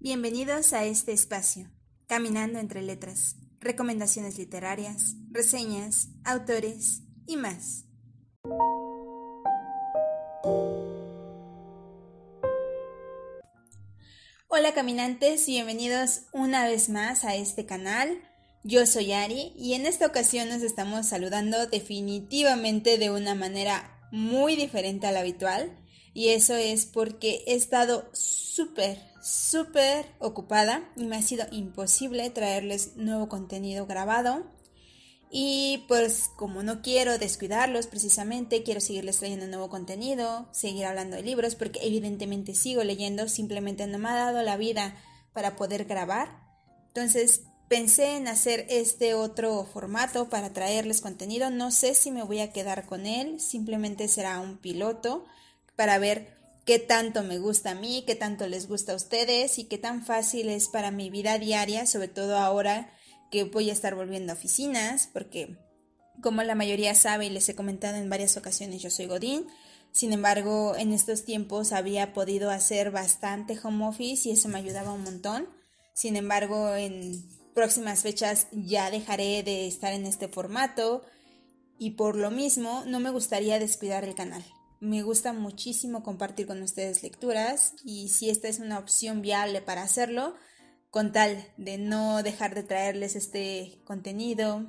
Bienvenidos a este espacio, Caminando entre Letras, recomendaciones literarias, reseñas, autores y más. Hola caminantes, bienvenidos una vez más a este canal. Yo soy Ari y en esta ocasión nos estamos saludando definitivamente de una manera muy diferente a la habitual y eso es porque he estado súper, súper ocupada y me ha sido imposible traerles nuevo contenido grabado. Y pues como no quiero descuidarlos precisamente, quiero seguirles trayendo nuevo contenido, seguir hablando de libros, porque evidentemente sigo leyendo, simplemente no me ha dado la vida para poder grabar. Entonces pensé en hacer este otro formato para traerles contenido. No sé si me voy a quedar con él, simplemente será un piloto para ver qué tanto me gusta a mí, qué tanto les gusta a ustedes y qué tan fácil es para mi vida diaria, sobre todo ahora que voy a estar volviendo a oficinas, porque como la mayoría sabe y les he comentado en varias ocasiones, yo soy Godín. Sin embargo, en estos tiempos había podido hacer bastante home office y eso me ayudaba un montón. Sin embargo, en próximas fechas ya dejaré de estar en este formato y por lo mismo no me gustaría descuidar el canal. Me gusta muchísimo compartir con ustedes lecturas y si esta es una opción viable para hacerlo, con tal de no dejar de traerles este contenido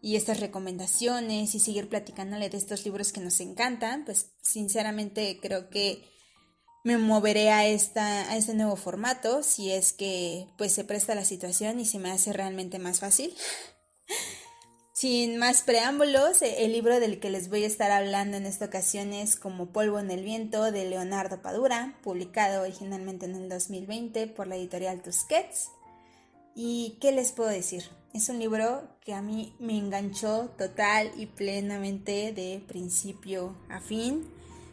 y estas recomendaciones y seguir platicándole de estos libros que nos encantan, pues sinceramente creo que me moveré a, esta, a este nuevo formato si es que pues se presta la situación y se me hace realmente más fácil. Sin más preámbulos, eh, el libro del que les voy a estar hablando en esta ocasión es Como polvo en el viento de Leonardo Padura, publicado originalmente en el 2020 por la editorial Tusquets. ¿Y qué les puedo decir? Es un libro que a mí me enganchó total y plenamente de principio a fin.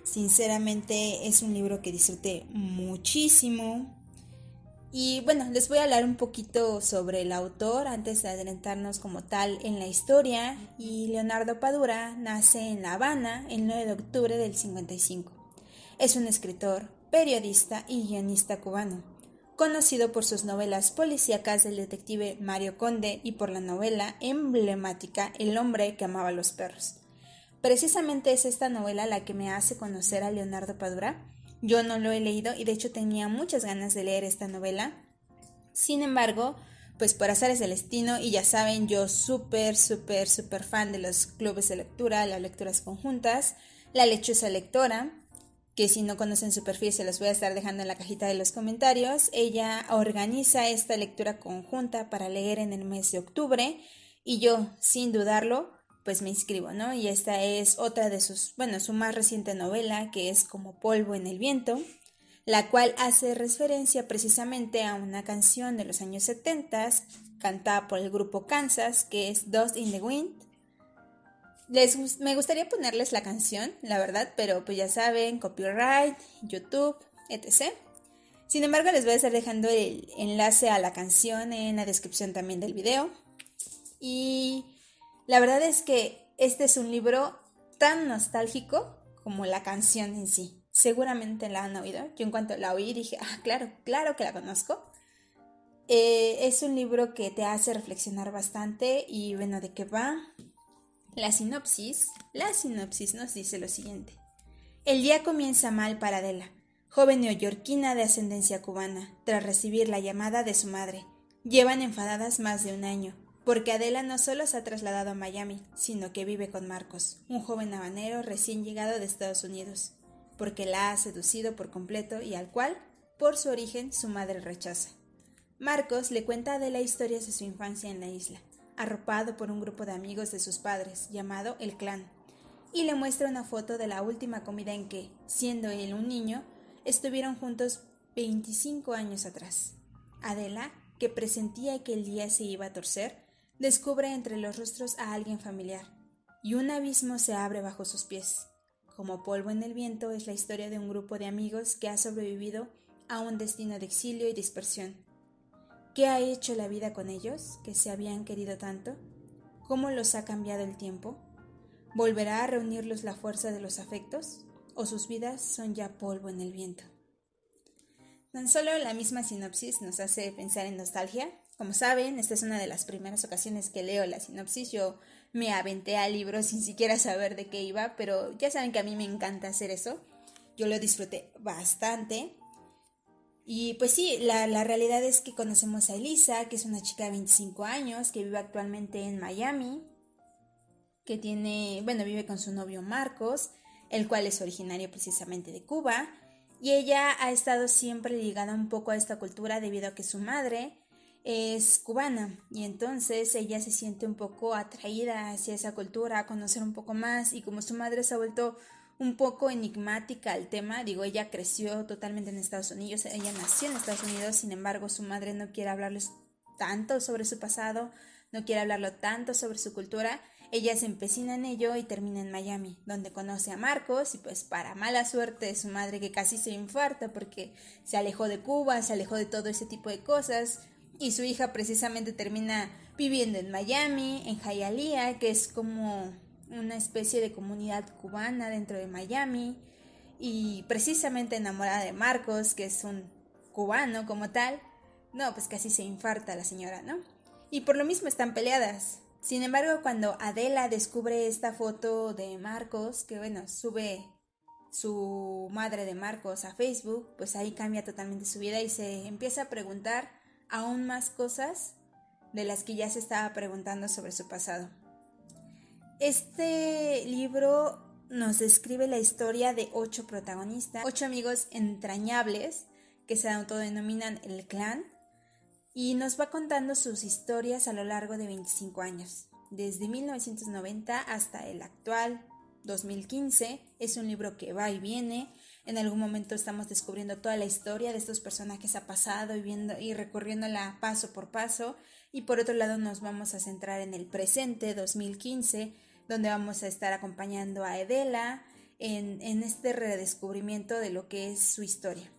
Sinceramente es un libro que disfruté muchísimo, y bueno, les voy a hablar un poquito sobre el autor antes de adelantarnos como tal en la historia. Y Leonardo Padura nace en La Habana el 9 de octubre del 55. Es un escritor, periodista y guionista cubano, conocido por sus novelas policíacas del detective Mario Conde y por la novela emblemática El hombre que amaba a los perros. Precisamente es esta novela la que me hace conocer a Leonardo Padura yo no lo he leído y de hecho tenía muchas ganas de leer esta novela. Sin embargo, pues por azares del destino y ya saben, yo súper, súper, súper fan de los clubes de lectura, las lecturas conjuntas, la lechuza lectora, que si no conocen su perfil se los voy a estar dejando en la cajita de los comentarios. Ella organiza esta lectura conjunta para leer en el mes de octubre y yo, sin dudarlo, pues me inscribo, ¿no? Y esta es otra de sus, bueno, su más reciente novela, que es Como polvo en el viento, la cual hace referencia precisamente a una canción de los años 70 cantada por el grupo Kansas, que es Dust in the Wind. Les, me gustaría ponerles la canción, la verdad, pero pues ya saben, copyright, YouTube, etc. Sin embargo, les voy a estar dejando el enlace a la canción en la descripción también del video. Y la verdad es que este es un libro tan nostálgico como la canción en sí. Seguramente la han oído. Yo en cuanto la oí dije, ah, claro, claro que la conozco. Eh, es un libro que te hace reflexionar bastante y bueno, ¿de qué va? La sinopsis. La sinopsis nos dice lo siguiente. El día comienza mal para Adela, joven neoyorquina de ascendencia cubana, tras recibir la llamada de su madre. Llevan enfadadas más de un año porque Adela no solo se ha trasladado a Miami, sino que vive con Marcos, un joven habanero recién llegado de Estados Unidos, porque la ha seducido por completo y al cual, por su origen, su madre rechaza. Marcos le cuenta a Adela historias de su infancia en la isla, arropado por un grupo de amigos de sus padres, llamado El Clan, y le muestra una foto de la última comida en que, siendo él un niño, estuvieron juntos 25 años atrás. Adela, que presentía que el día se iba a torcer, descubre entre los rostros a alguien familiar, y un abismo se abre bajo sus pies. Como polvo en el viento es la historia de un grupo de amigos que ha sobrevivido a un destino de exilio y dispersión. ¿Qué ha hecho la vida con ellos, que se habían querido tanto? ¿Cómo los ha cambiado el tiempo? ¿Volverá a reunirlos la fuerza de los afectos? ¿O sus vidas son ya polvo en el viento? Tan solo la misma sinopsis nos hace pensar en nostalgia. Como saben, esta es una de las primeras ocasiones que leo la sinopsis. Yo me aventé al libro sin siquiera saber de qué iba, pero ya saben que a mí me encanta hacer eso. Yo lo disfruté bastante. Y pues sí, la, la, realidad es que conocemos a Elisa, que es una chica de 25 años, que vive actualmente en Miami, que tiene, bueno, vive con su novio Marcos, el cual es originario precisamente de Cuba, y ella ha estado siempre ligada un poco a esta cultura debido a que su madre es cubana y entonces ella se siente un poco atraída hacia esa cultura, a conocer un poco más y como su madre se ha vuelto un poco enigmática al tema, digo, ella creció totalmente en Estados Unidos, ella nació en Estados Unidos, sin embargo su madre no quiere hablarles tanto sobre su pasado, no quiere hablarlo tanto sobre su cultura. Ella se empecina en ello y termina en Miami, donde conoce a Marcos y pues para mala suerte su madre que casi se infarta porque se alejó de Cuba, se alejó de todo ese tipo de cosas y su hija precisamente termina viviendo en Miami, en Hialeah, que es como una especie de comunidad cubana dentro de Miami y precisamente enamorada de Marcos, que es un cubano como tal. No, pues casi se infarta la señora, ¿no? Y por lo mismo están peleadas. Sin embargo, cuando Adela descubre esta foto de Marcos, que bueno, sube su madre de Marcos a Facebook, pues ahí cambia totalmente su vida y se empieza a preguntar aún más cosas de las que ya se estaba preguntando sobre su pasado. Este libro nos describe la historia de ocho protagonistas, ocho amigos entrañables que se autodenominan el clan y nos va contando sus historias a lo largo de 25 años, desde 1990 hasta el actual 2015. Es un libro que va y viene. En algún momento estamos descubriendo toda la historia de estos personajes ha pasado y viendo y recorriéndola paso por paso. Y por otro lado nos vamos a centrar en el presente 2015, donde vamos a estar acompañando a Edela en, en este redescubrimiento de lo que es su historia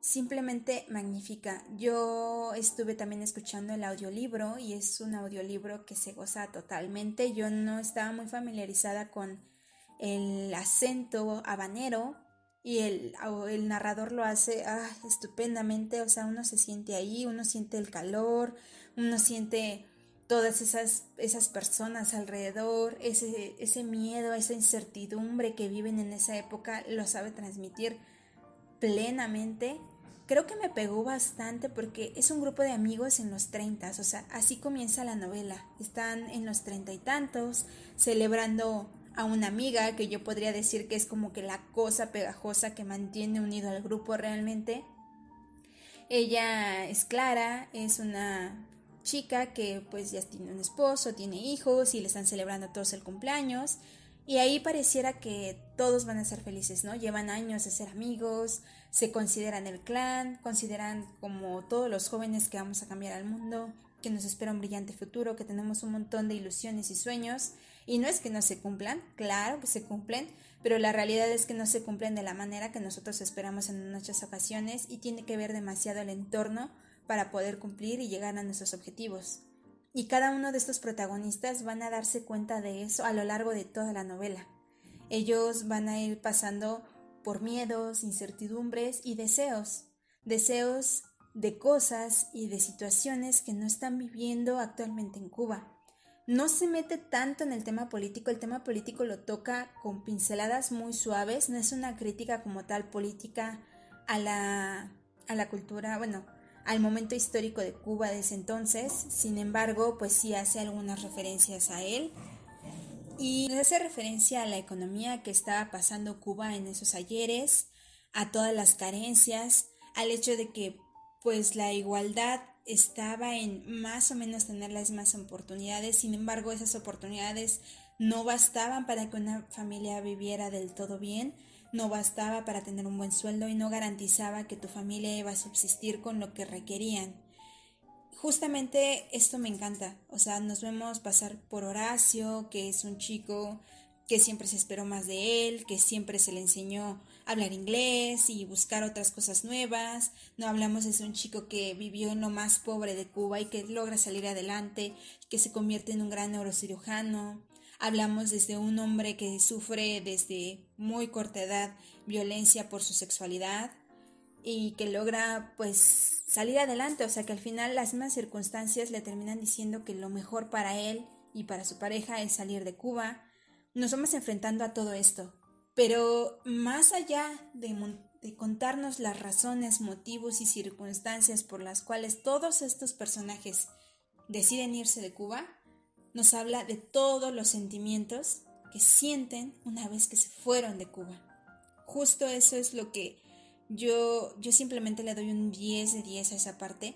simplemente magnífica. Yo estuve también escuchando el audiolibro y es un audiolibro que se goza totalmente. Yo no estaba muy familiarizada con el acento habanero y el, el narrador lo hace ah, estupendamente. O sea, uno se siente ahí, uno siente el calor, uno siente todas esas, esas personas alrededor, ese, ese miedo, esa incertidumbre que viven en esa época, lo sabe transmitir plenamente creo que me pegó bastante porque es un grupo de amigos en los 30, o sea, así comienza la novela. Están en los treinta y tantos, celebrando a una amiga que yo podría decir que es como que la cosa pegajosa que mantiene unido al grupo realmente. Ella es Clara, es una chica que pues ya tiene un esposo, tiene hijos y le están celebrando todos el cumpleaños. Y ahí pareciera que todos van a ser felices, ¿no? Llevan años de ser amigos, se consideran el clan, consideran como todos los jóvenes que vamos a cambiar al mundo, que nos espera un brillante futuro, que tenemos un montón de ilusiones y sueños. Y no es que no se cumplan, claro que se cumplen, pero la realidad es que no se cumplen de la manera que nosotros esperamos en muchas ocasiones y tiene que ver demasiado el entorno para poder cumplir y llegar a nuestros objetivos. Y cada uno de estos protagonistas van a darse cuenta de eso a lo largo de toda la novela. Ellos van a ir pasando por miedos, incertidumbres y deseos. Deseos de cosas y de situaciones que no están viviendo actualmente en Cuba. No se mete tanto en el tema político, el tema político lo toca con pinceladas muy suaves, no es una crítica como tal política a la, a la cultura, bueno, al momento histórico de Cuba de ese entonces, sin embargo, pues sí hace algunas referencias a él. Y hace referencia a la economía que estaba pasando Cuba en esos ayeres, a todas las carencias, al hecho de que pues la igualdad estaba en más o menos tener las mismas oportunidades, sin embargo esas oportunidades no bastaban para que una familia viviera del todo bien, no bastaba para tener un buen sueldo y no garantizaba que tu familia iba a subsistir con lo que requerían. Justamente esto me encanta, o sea, nos vemos pasar por Horacio, que es un chico que siempre se esperó más de él, que siempre se le enseñó hablar inglés y buscar otras cosas nuevas. No hablamos de un chico que vivió en lo más pobre de Cuba y que logra salir adelante, que se convierte en un gran neurocirujano. Hablamos desde un hombre que sufre desde muy corta edad violencia por su sexualidad. y que logra pues salir adelante, o sea que al final las mismas circunstancias le terminan diciendo que lo mejor para él y para su pareja es salir de Cuba. Nos vamos enfrentando a todo esto, pero más allá de, contarnos las razones, motivos y circunstancias por las cuales todos estos personajes deciden irse de Cuba, nos habla de todos los sentimientos que sienten una vez que se fueron de Cuba. Justo eso es lo que yo, yo simplemente le doy un 10 de 10 a esa parte.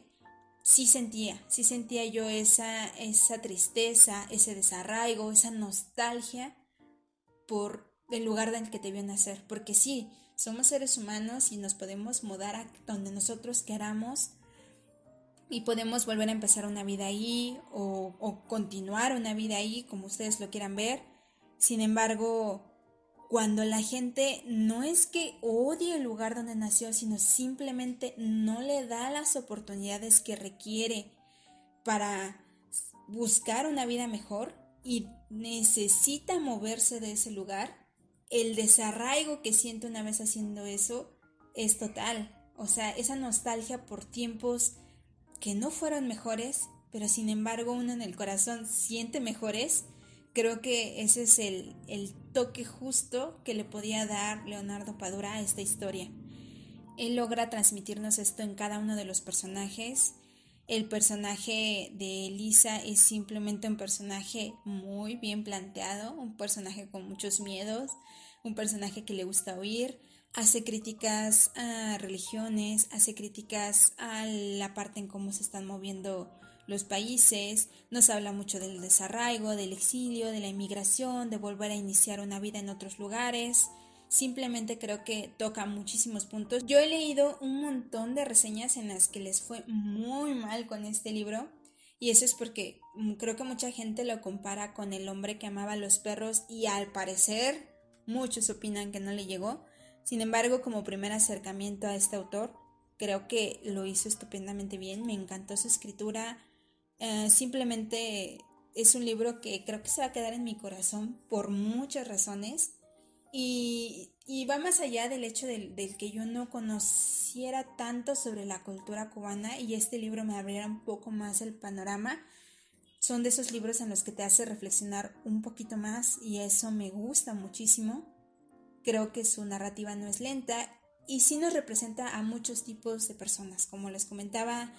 Sí sentía, sí sentía yo esa, esa tristeza, ese desarraigo, esa nostalgia por el lugar en el que te vio nacer. Porque sí, somos seres humanos y nos podemos mudar a donde nosotros queramos y podemos volver a empezar una vida ahí o, o continuar una vida ahí, como ustedes lo quieran ver. Sin embargo, cuando la gente no es que odie el lugar donde nació, sino simplemente no le da las oportunidades que requiere para buscar una vida mejor y necesita moverse de ese lugar, el desarraigo que siente una vez haciendo eso es total. O sea, esa nostalgia por tiempos que no fueron mejores, pero sin embargo uno en el corazón siente mejores creo que ese es el, toque justo que le podía dar Leonardo Padura a esta historia. Él logra transmitirnos esto en cada uno de los personajes. El personaje de Elisa es simplemente un personaje muy bien planteado, un personaje con muchos miedos, un personaje que le gusta oír, hace críticas a religiones, hace críticas a la parte en cómo se están moviendo los países, nos habla mucho del desarraigo, del exilio, de la inmigración, de volver a iniciar una vida en otros lugares. Simplemente creo que toca muchísimos puntos. Yo he leído un montón de reseñas en las que les fue muy mal con este libro y eso es porque mm, creo que mucha gente lo compara con el hombre que amaba a los perros y al parecer muchos opinan que no le llegó. Sin embargo, como primer acercamiento a este autor, creo que lo hizo estupendamente bien, me encantó su escritura, eh, simplemente es un libro que creo que se va a quedar en mi corazón por muchas razones y, va más allá del hecho del, que yo no conociera tanto sobre la cultura cubana y este libro me abriera un poco más el panorama. Son de esos libros en los que te hace reflexionar un poquito más y eso me gusta muchísimo. Creo que su narrativa no es lenta y sí nos representa a muchos tipos de personas. Como les comentaba,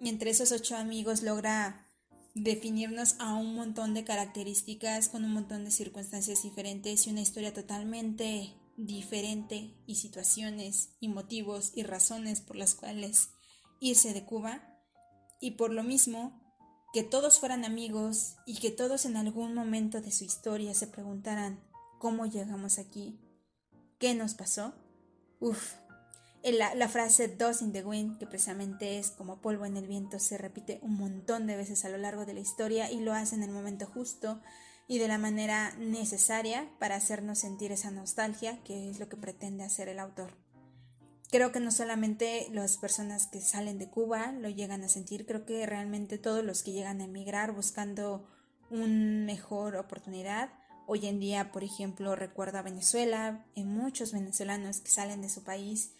entre esos ocho amigos logra definirnos a un montón de características con un montón de circunstancias diferentes y una historia totalmente diferente y situaciones y motivos y razones por las cuales irse de Cuba. Y por lo mismo que todos fueran amigos y que todos en algún momento de su historia se preguntaran cómo llegamos aquí, qué nos pasó. Uf, la, frase Dust in the Wind, que precisamente es como polvo en el viento, se repite un montón de veces a lo largo de la historia y lo hace en el momento justo y de la manera necesaria para hacernos sentir esa nostalgia, que es lo que pretende hacer el autor. Creo que no solamente las personas que salen de Cuba lo llegan a sentir, creo que realmente todos los que llegan a emigrar buscando una mejor oportunidad. Hoy en día, por ejemplo, recuerdo a Venezuela, en muchos venezolanos que salen de su país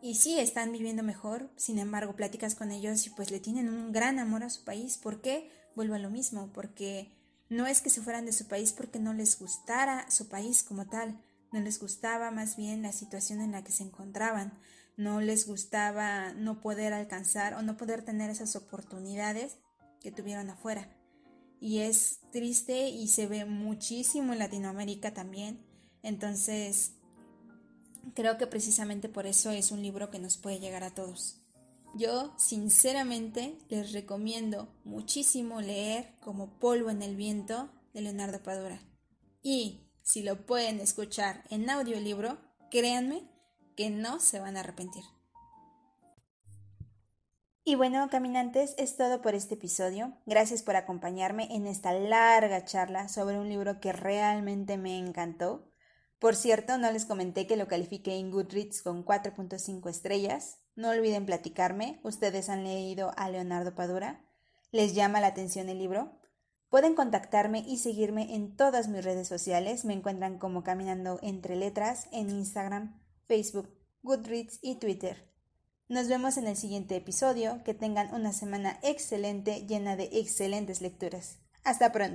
y sí están viviendo mejor, sin embargo, platicas con ellos y pues le tienen un gran amor a su país. ¿Por qué? Vuelvo a lo mismo, porque no es que se fueran de su país porque no les gustara su país como tal, no les gustaba más bien la situación en la que se encontraban, no les gustaba no poder alcanzar o no poder tener esas oportunidades que tuvieron afuera. Y es triste y se ve muchísimo en Latinoamérica también. Entonces, Creo que precisamente por eso es un libro que nos puede llegar a todos. Yo sinceramente les recomiendo muchísimo leer como Polvo en el Viento de Leonardo Padura. Y si lo pueden escuchar en audiolibro, créanme que no se van a arrepentir. Y bueno, caminantes, es todo por este episodio. Gracias por acompañarme en esta larga charla sobre un libro que realmente me encantó. Por cierto, no les comenté que lo califiqué en Goodreads con 4.5 estrellas. No olviden platicarme. ¿Ustedes han leído a Leonardo Padura? ¿Les llama la atención el libro? Pueden contactarme y seguirme en todas mis redes sociales. Me encuentran como Caminando entre Letras en Instagram, Facebook, Goodreads y Twitter. Nos vemos en el siguiente episodio. Que tengan una semana excelente llena de excelentes lecturas. Hasta pronto.